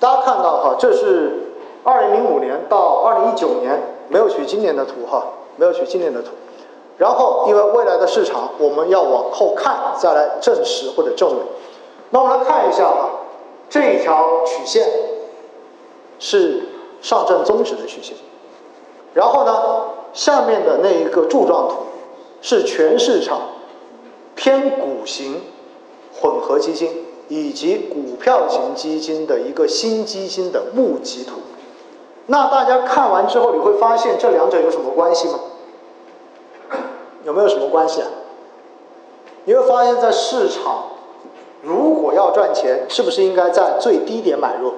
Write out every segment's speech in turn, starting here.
大家看到哈，这是二零零五年到二零一九年，没有取今年的图哈，没有取今年的图。然后，因为未来的市场我们要往后看，再来证实或者证伪。那我们来看一下啊，这一条曲线是上证综指的曲线，然后呢，下面的那一个柱状图是全市场偏股型混合基金以及股票型基金的一个新基金的募集图。那大家看完之后，你会发现这两者有什么关系吗？有没有什么关系啊？你会发现在市场，如果要赚钱，是不是应该在最低点买入，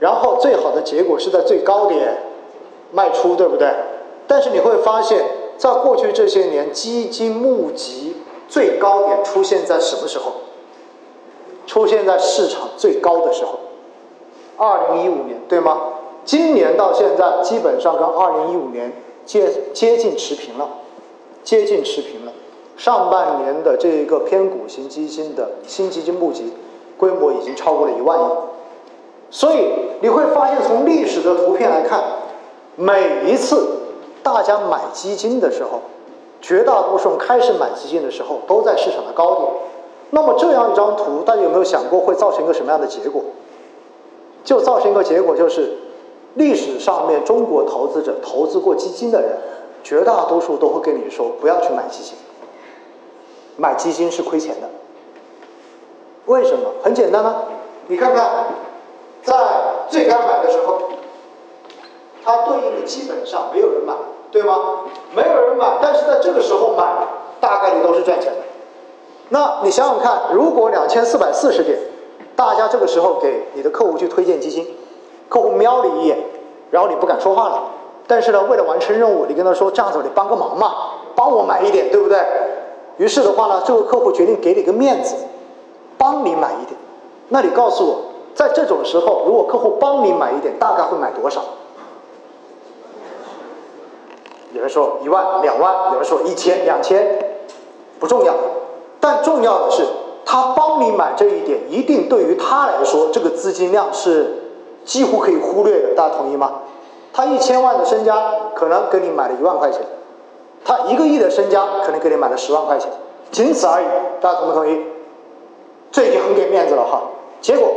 然后最好的结果是在最高点卖出，对不对？但是你会发现在过去这些年，基金募集最高点出现在什么时候？出现在市场最高的时候，二零一五年，对吗？今年到现在基本上跟二零一五年接接近持平了。接近持平了。上半年的这一个偏股型基金的新基金募集规模已经超过了一万亿，所以你会发现，从历史的图片来看，每一次大家买基金的时候，绝大多数人开始买基金的时候都在市场的高点。那么这样一张图，大家有没有想过会造成一个什么样的结果？就造成一个结果，就是历史上面中国投资者投资过基金的人。绝大多数都会跟你说不要去买基金，买基金是亏钱的。为什么？很简单呢，你看看，在最该买的时候，它对应的基本上没有人买，对吗？没有人买，但是在这个时候买，大概率都是赚钱的。那你想想看，如果两千四百四十点，大家这个时候给你的客户去推荐基金，客户瞄了一眼，然后你不敢说话了。但是呢，为了完成任务，你跟他说这样子，你帮个忙嘛，帮我买一点，对不对？于是的话呢，这个客户决定给你个面子，帮你买一点。那你告诉我，在这种时候，如果客户帮你买一点，大概会买多少？有人说一万、两万，有人说一千、两千，不重要。但重要的是，他帮你买这一点，一定对于他来说，这个资金量是几乎可以忽略的。大家同意吗？他一千万的身家可能给你买了一万块钱，他一个亿的身家可能给你买了十万块钱，仅此而已。大家同不同意？这已经很给面子了哈。结果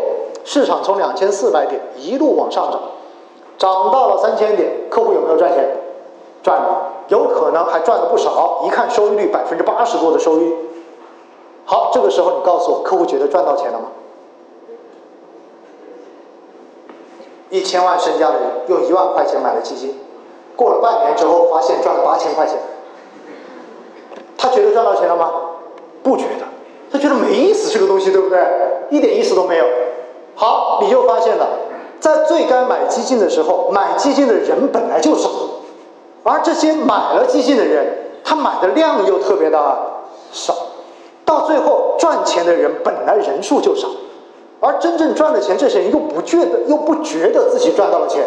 市场从两千四百点一路往上涨，涨到了三千点，客户有没有赚钱？赚了，有可能还赚了不少。一看收益率百分之八十多的收益。这个时候你告诉我，客户觉得赚到钱了吗？一千万身家的人用一万块钱买了基金，过了半年之后发现赚了八千块钱，他觉得赚到钱了吗？不觉得，他觉得没意思这个东西，对不对？一点意思都没有。好，你就发现了，在最该买基金的时候，买基金的人本来就少，而这些买了基金的人，他买的量又特别的少，到最后赚钱的人本来人数就少。而真正赚了钱，这些人又不觉得，又不觉得自己赚到了钱，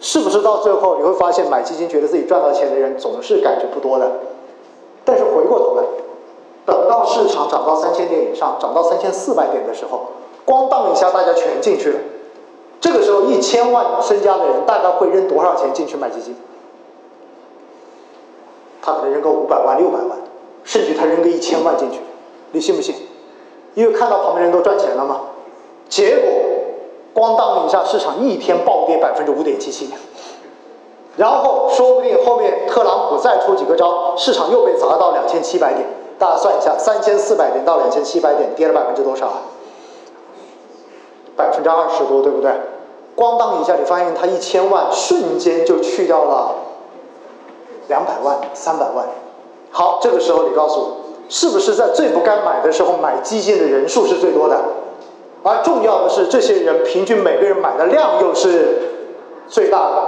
是不是到最后你会发现，买基金觉得自己赚到钱的人总是感觉不多的？但是回过头来，等到市场涨到三千点以上，涨到三千四百点的时候，咣当一下，大家全进去了。这个时候，一千万身家的人大概会扔多少钱进去买基金？他可能扔个五百万、六百万，甚至他扔个一千万进去，你信不信？因为看到旁边人都赚钱了吗？结果，咣当一下，市场一天暴跌百分之五点七七，然后说不定后面特朗普再出几个招，市场又被砸到两千七百点。大家算一下，三千四百点到两千七百点，跌了百分之多少？百分之二十多，对不对？咣当一下，你发现他一千万瞬间就去掉了两百万、三百万。好，这个时候你告诉我，是不是在最不该买的时候买基金的人数是最多的？而重要的是，这些人平均每个人买的量又是最大的。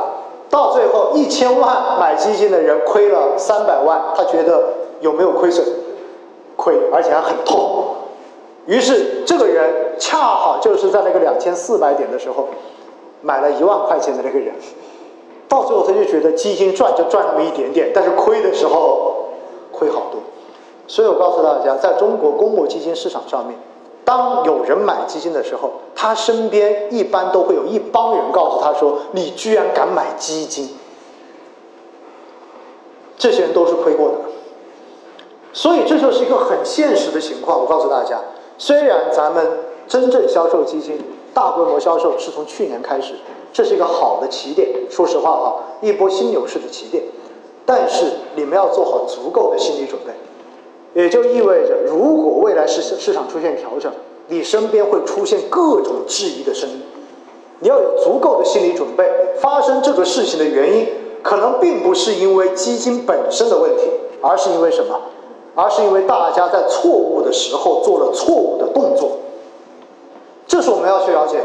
到最后，一千万买基金的人亏了三百万，他觉得有没有亏损？亏，而且还很痛。于是，这个人恰好就是在那个两千四百点的时候买了一万块钱的那个人。到最后，他就觉得基金赚就赚那么一点点，但是亏的时候亏好多。所以我告诉大家，在中国公募基金市场上面。当有人买基金的时候，他身边一般都会有一帮人告诉他说：“你居然敢买基金！”这些人都是亏过的。所以这就是一个很现实的情况。我告诉大家，虽然咱们真正销售基金、大规模销售是从去年开始，这是一个好的起点。说实话哈，一波新牛市的起点。但是你们要做好足够的心理准备，也就意味着，如果未来市市场出现调整，你身边会出现各种质疑的声音，你要有足够的心理准备。发生这个事情的原因，可能并不是因为基金本身的问题，而是因为什么？而是因为大家在错误的时候做了错误的动作。这是我们要去了解。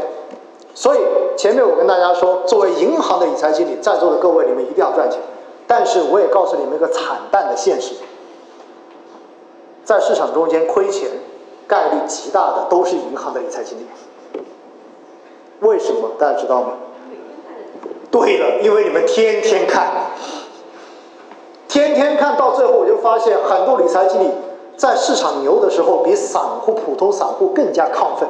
所以前面我跟大家说，作为银行的理财经理，在座的各位，你们一定要赚钱。但是我也告诉你们一个惨淡的现实，在市场中间亏钱概率极大的都是银行的理财经理。为什么大家知道吗？对了，因为你们天天看，天天看到最后，我就发现很多理财经理在市场牛的时候，比散户、普通散户更加亢奋。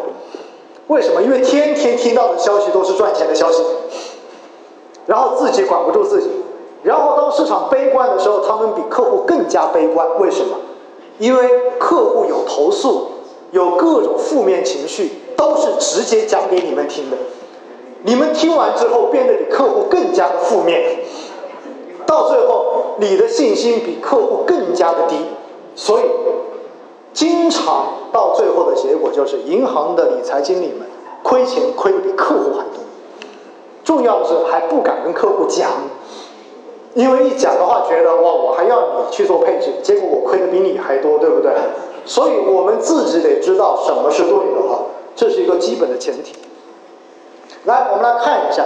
为什么？因为天天听到的消息都是赚钱的消息，然后自己管不住自己。然后当市场悲观的时候，他们比客户更加悲观。为什么？因为客户有投诉，有各种负面情绪，都是直接讲给你们听的。你们听完之后，变得比客户更加的负面，到最后你的信心比客户更加的低。所以，经常到最后的结果就是，银行的理财经理们亏钱亏的比客户还多。重要的是还不敢跟客户讲。因为一讲的话，觉得哇，我还要你去做配置，结果我亏的比你还多，对不对？所以我们自己得知道什么是对的哈，这是一个基本的前提。来，我们来看一下，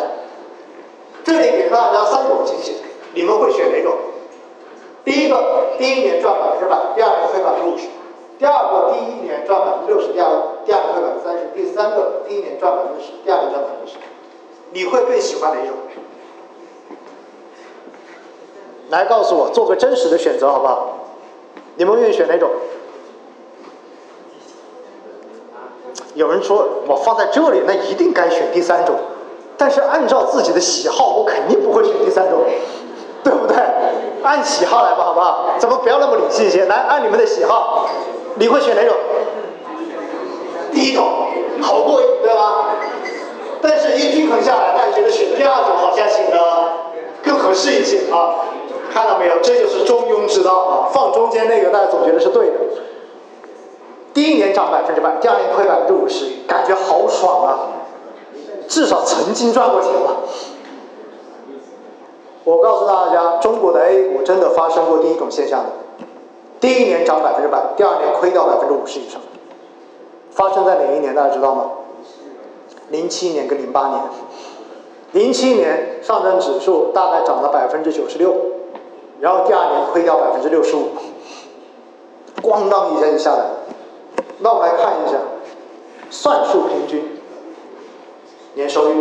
这里给大家三种情形，你们会选哪种？第一个，第一年赚百分之百，第二年亏百分之五十；第二个，第一年赚百分之六十，第二第二年亏百分之三十；第三个，第一年赚百分之十，第二年赚百分之十。你会更喜欢哪一种？来告诉我，做个真实的选择，好不好？你们愿意选哪种？有人说我放在这里，那一定该选第三种。但是按照自己的喜好，我肯定不会选第三种，对不对？按喜好来吧，好不好？咱们不要那么理性一些，来按你们的喜好，你会选哪种？第一种，好过瘾，对吧？但是一均衡下来，大家觉得选第二种好像显得更合适一些啊。看到没有？这就是中庸之道啊！放中间那个，大家总觉得是对的。第一年涨百分之百，第二年亏百分之五十，感觉好爽啊！至少曾经赚过钱吧。我告诉大家，中国的 A 股真的发生过第一种现象的：第一年涨百分之百，第二年亏掉百分之五十以上。发生在哪一年？大家知道吗？零七年跟零八年。零七年上证指数大概涨了百分之九十六。然后第二年亏掉百分之六十五，咣当一下就下来了。那我们来看一下，算术平均年收益。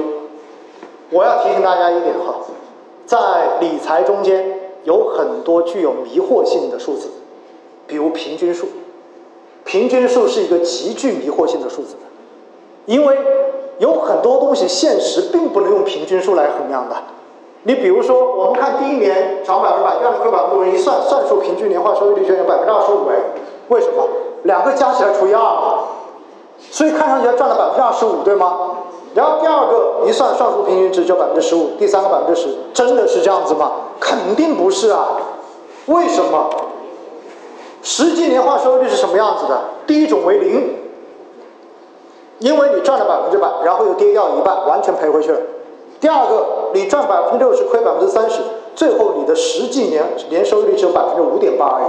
我要提醒大家一点哈，在理财中间有很多具有迷惑性的数字，比如平均数。平均数是一个极具迷惑性的数字，因为有很多东西现实并不能用平均数来衡量的。你比如说，我们看第一年涨百分之百，第二年亏百分之五，一算算出平均年化收益率就有百分之二十五哎，为什么？两个加起来除以二，所以看上去赚了百分之二十五，对吗？然后第二个一算算出平均值就百分之十五，第三个百分之十，真的是这样子吗？肯定不是啊，为什么？实际年化收益率是什么样子的？第一种为零，因为你赚了百分之百，然后又跌掉一半，完全赔回去了。第二个，你赚百分之六十，亏百分之三十，最后你的实际年年收益率只有百分之五点八而已。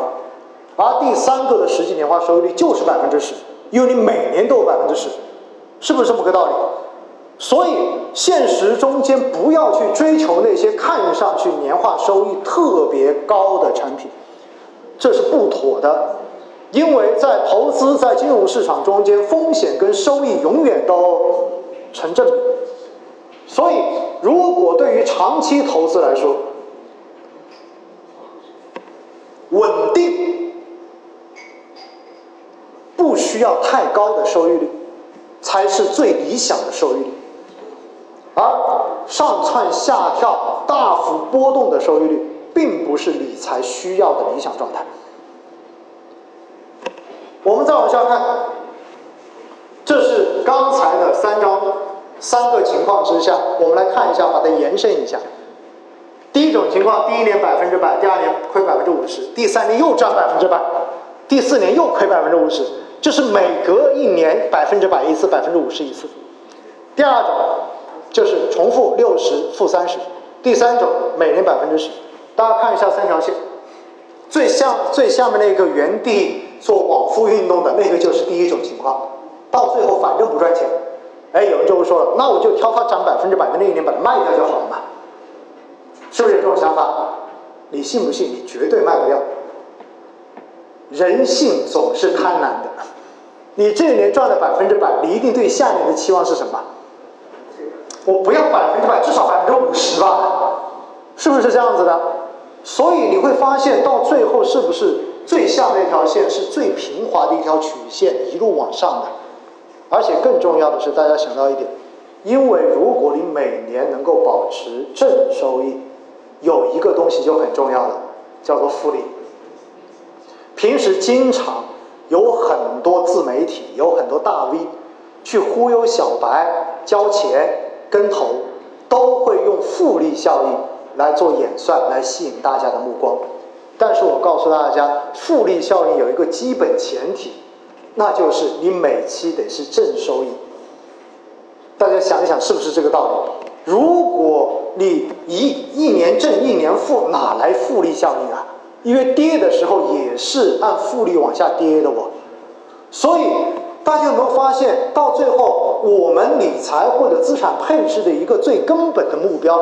而第三个的实际年化收益率就是百分之十，因为你每年都有百分之十，是不是这么个道理？所以现实中间不要去追求那些看上去年化收益特别高的产品，这是不妥的，因为在投资在金融市场中间，风险跟收益永远都成正比。所以，如果对于长期投资来说，稳定不需。要太高的收益率，才是最理想的收益率。而上蹿下跳、大幅波动的收益率，并不是理财需要的理想状态。我们再往下看，这是刚才的三张三个情况之下，我们来看一下，把它延伸一下。第一种情况，第一年百分之百，第二年亏百分之五十，第三年又赚百分之百，第四年又亏百分之五十，就是每隔一年百分之百一次，百分之五十一次。第二种就是重复六十负三十，第三种每年百分之十。大家看一下三条线，最下最下面那个原地做往复运动的那个就是第一种情况，到最后反正不赚钱，哎，有人就会说了，那我就挑它涨百分之百的那一年把它卖掉就好了嘛。是不是有这种想法？你信不信？你绝对卖不掉。人性总是贪婪的。你这一年赚了百分之百，你一定对下一年的期望是什么？我不要百分之百，至少百分之五十吧，是不是这样子的？所以你会发现，到最后是不是最下那条线是最平滑的一条曲线，一路往上的？而且更重要的是，大家想到一点，因为如果你每年能够保持正收益。有一个东西就很重要了，叫做复利。平时经常有很多自媒体，有很多大 V 去忽悠小白交钱跟投，都会用复利效应来做演算，来吸引大家的目光。但是我告诉大家，复利效应有一个基本前提，那就是你每期得是正收益。大家想一想，是不是这个道理？如果你一一年正一年负，哪来复利效应啊？因为跌的时候也是按复利往下跌的哦。所以大家有没有发现，到最后我们理财或者资产配置的一个最根本的目标，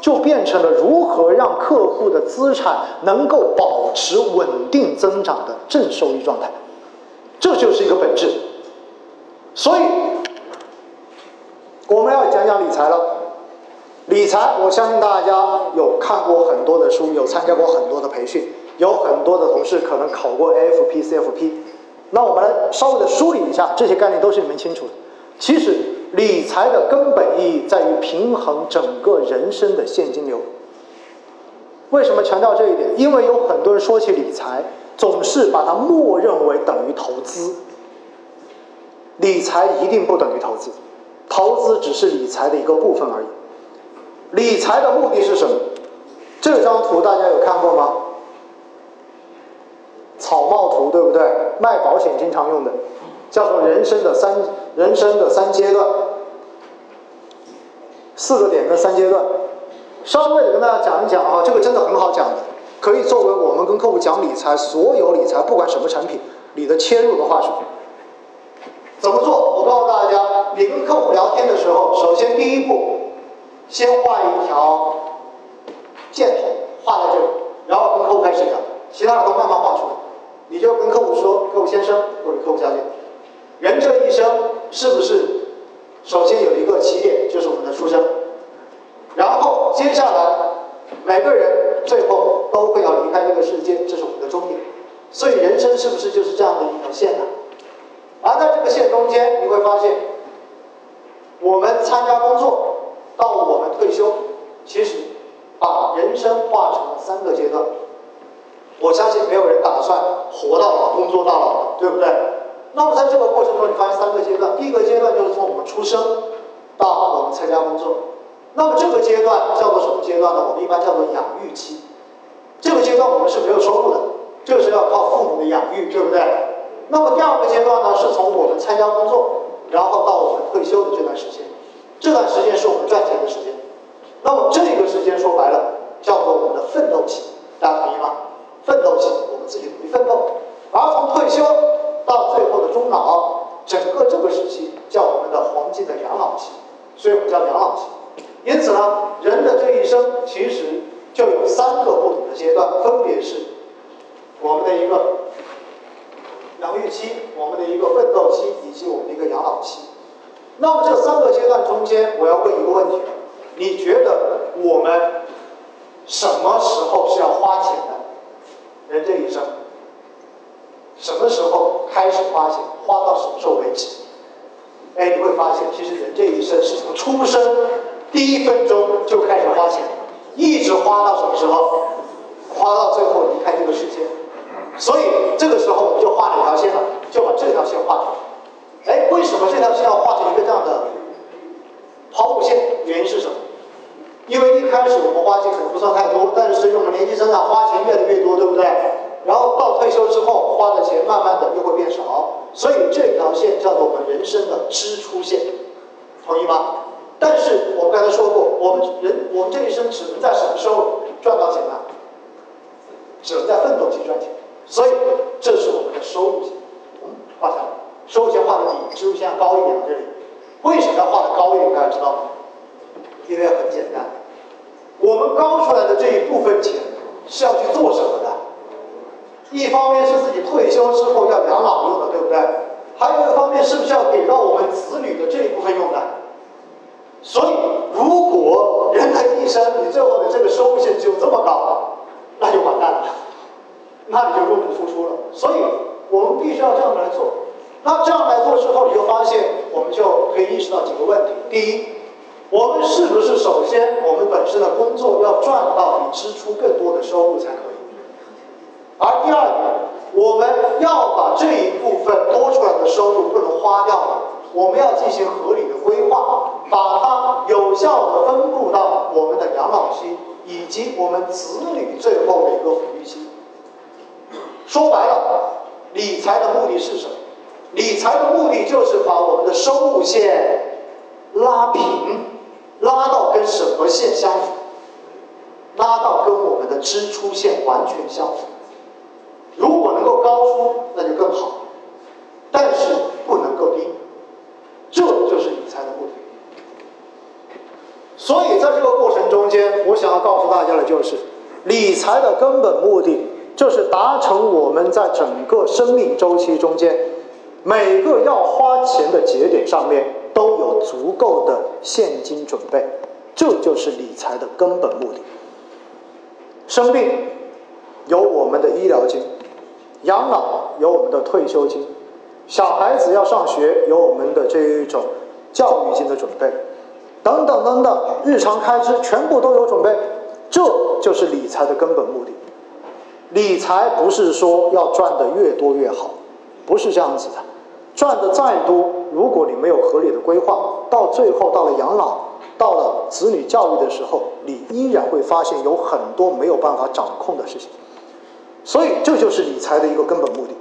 就变成了如何让客户的资产能够保持稳定增长的正收益状态，这就是一个本质。所以我们要讲讲理财了。理财，我相信大家有看过很多的书，有参加过很多的培训，有很多的同事可能考过 AFP、CFP。那我们来稍微的梳理一下，这些概念都是你们清楚的。其实，理财的根本意义在于平衡整个人生的现金流。为什么强调这一点？因为有很多人说起理财，总是把它默认为等于投资。理财一定不等于投资，投资只是理财的一个部分而已。理财的目的是什么？这张图大家有看过吗？草帽图对不对？卖保险经常用的，叫做人生的三人生的三阶段，四个点跟三阶段。稍微的跟大家讲一讲啊，这个真的很好讲的，可以作为我们跟客户讲理财，所有理财不管什么产品，你的切入的话术。怎么做？我告诉大家，你跟客户聊天的时候，首先第一步。先画一条箭头，画在这里，然后跟客户开始讲，其他的都慢慢画出来。你就跟客户说：“客户先生或者客户小姐，人这一生是不是首先有一个起点，就是我们的出生？然后接下来每个人最后都会要离开这个世界，这是我们的终点。所以人生是不是就是这样的一条线呢？而在这个线中间，你会发现，我们参加工作。到我们退休，其实把人生划成了三个阶段。我相信没有人打算活到老、工作到老，对不对？那么在这个过程中，你发现三个阶段。第一个阶段就是从我们出生到我们参加工作。那么这个阶段叫做什么阶段呢？我们一般叫做养育期。这个阶段我们是没有收入的，这是要靠父母的养育，对不对？那么第二个阶段呢，是从我们参加工作，然后到我们退休的这段时间。这段时间是我们赚钱的时间，那么这个时间说白了叫做我们的奋斗期，大家同意吗？奋斗期，我们自己努力奋斗。而从退休到最后的终老，整个这个时期叫我们的黄金的养老期，所以我们叫养老期。因此呢，人的这一生其实就有三个不同的阶段，分别是我们的一个养育期、我们的一个奋斗期以及我们的一个养老期。那么这三个阶段中间，我要问一个问题：你觉得我们什么时候是要花钱的？人这一生，什么时候开始花钱，花到什么时候为止？哎，你会发现，其实人这一生是从出生第一分钟就开始花钱，一直花到什么时候？花到最后离开这个世界。所以这个时候我们就画了一条线了，就把这条线画出来。哎，为什么这条线要画成一个这样的抛物线？原因是什么？因为一开始我们花钱可能不算太多，但是随着我们年纪增长，花钱越来越多，对不对？然后到退休之后，花的钱慢慢的又会变少。所以这条线叫做我们人生的支出线，同意吗？但是我们刚才说过，我们人我们这一生只能在什么时候赚到钱呢？只能在奋斗期赚钱。所以这是我们的收入线，嗯，画下来，收入线画的比支出线高一点。这里为什么要画的高一点？大家知道吗？因为很简单，我们高出来的这一部分钱是要去做什么的？一方面是自己退休之后要养老用的，对不对？还有一个方面，是不是要给到我们子女的这一部分用的？所以，如果人的一生你最后的这个收入线只有这么高，那就完蛋了，那你就入不敷出了。所以我们必须要这样来做。那这样来做之后，你就发现，我们就可以意识到几个问题：第一，我们是不是首先我们本身的工作要赚到比支出更多的收入才可以？而第二点，我们要把这一部分多出来的收入不能花掉了，我们要进行合理的，把它有效的分布到我们的养老期以及我们子女最后的一个抚育期。说白了，理财的目的是什么？理财的目的就是把我们的收入线拉平，拉到跟什么线相符？拉到跟我们的支出线完全相符。如果能够高出，那就更好，但是不能够低，这就是理财的目的。所以在这个过程中间，我想要告诉大家的就是，理财的根本目的就是达成我们在整个生命周期中间每个要花钱的节点上面都有足够的现金准备，这就是理财的根本目的。生病有我们的医疗金。养老有我们的退休金，小孩子要上学有我们的这一种教育金的准备，等等等等，日常开支全部都有准备，这就是理财的根本目的。理财不是说要赚的越多越好，不是这样子的，赚的再多，如果你没有合理的规划，到最后到了养老，到了子女教育的时候，你依然会发现有很多没有办法掌控的事情。所以，这就是理财的一个根本目的。